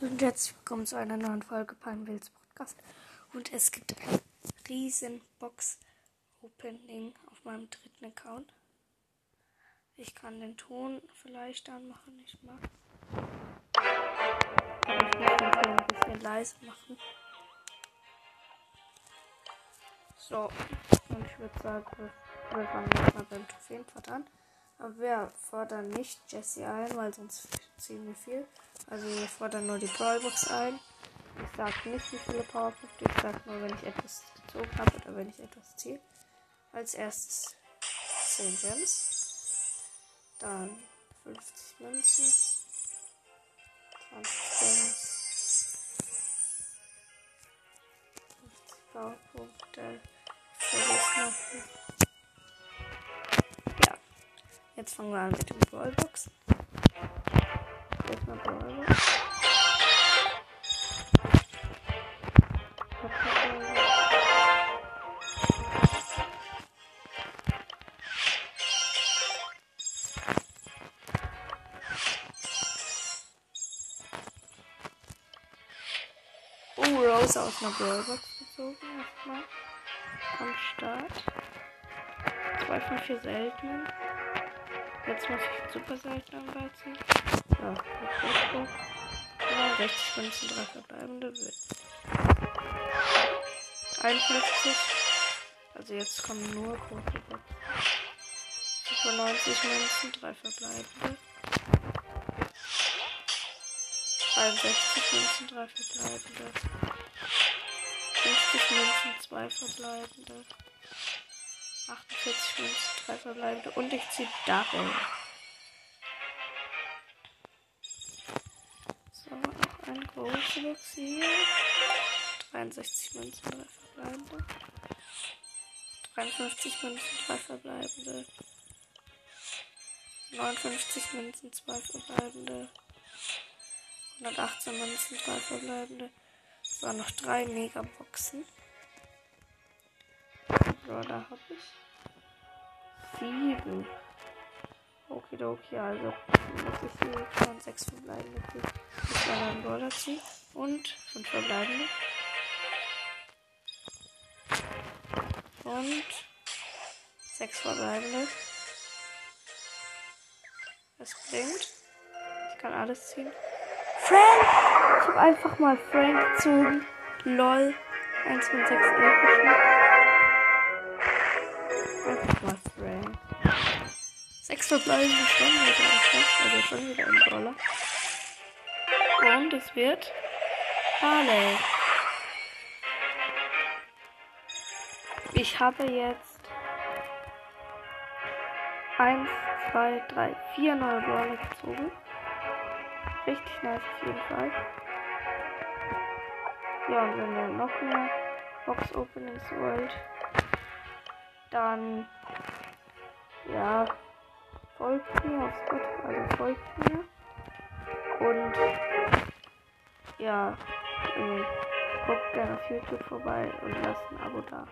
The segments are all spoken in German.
Hallo und herzlich willkommen zu einer neuen Folge beim Wills Podcast. Und es gibt ein riesen Box-Opening auf meinem dritten Account. Ich kann den Ton vielleicht anmachen, ich mag. Ich muss den Ton ein bisschen leise machen. So, und ich würde sagen, wir, wir fangen jetzt mal beim Trophäenpfad an. Aber wir fordern nicht Jesse ein, weil sonst ziehen wir viel. Also wir fordern nur die Brawlbox ein. Ich sage nicht, wie viele Powerpunkte. Ich sage nur, wenn ich etwas gezogen habe oder wenn ich etwas ziehe. Als erstes 10 Gems. Dann 50 Münzen. 20 Gems. 50 Powerpunkte. Vergiss Ja. Jetzt fangen wir an mit den Brawlboxen. Erstmal Brawlbox. Oh, Rose aus einer Brawlbox gezogen. Erstmal am Start. Zwei von vier seltenen. Jetzt muss ich super selten anbeizen. Ja, ja, 60 Münzen, 3 verbleibende wird 51. Also jetzt kommen nur große Boxen. 95 Münzen, 3 verbleibende. 63 Münzen, 3 verbleibende. 50 Münzen, 2 verbleibende. 48 Münzen, 3 verbleibende. Und ich ziehe Daryl. So, noch eine große Box hier. 63 Münzen, 3 verbleibende. 53 Münzen, 3 verbleibende. 59 Münzen, 2 verbleibende. 118 Münzen, 3 verbleibende. So, noch 3 Megaboxen. Brawler habe ich. 7. Okidoki, also muss ich hier schon 6 verbleibende. Ich dann einen Brawler ziehen. Und 5 verbleibende. Und 6 verbleibende. Es bringt. Ich kann alles ziehen. Frank! Ich habe einfach mal Frank gezogen. LOL. 1 von 6 epischen. 6 verbleibende schon wieder. Also schon wieder ein Brawler. Und es wird Harley. Ich habe jetzt 1, 2, 3, 4 neue Brawler gezogen. Richtig nice auf jeden Fall. Ja, und wenn ihr noch mehr Box Openings wollt, dann ja, folgt mir auf Spotify, also folgt mir. Und ja, äh, guckt gerne auf YouTube vorbei und lasst ein Abo da.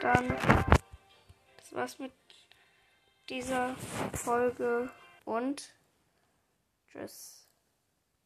Dann, das war's mit dieser Folge und tschüss.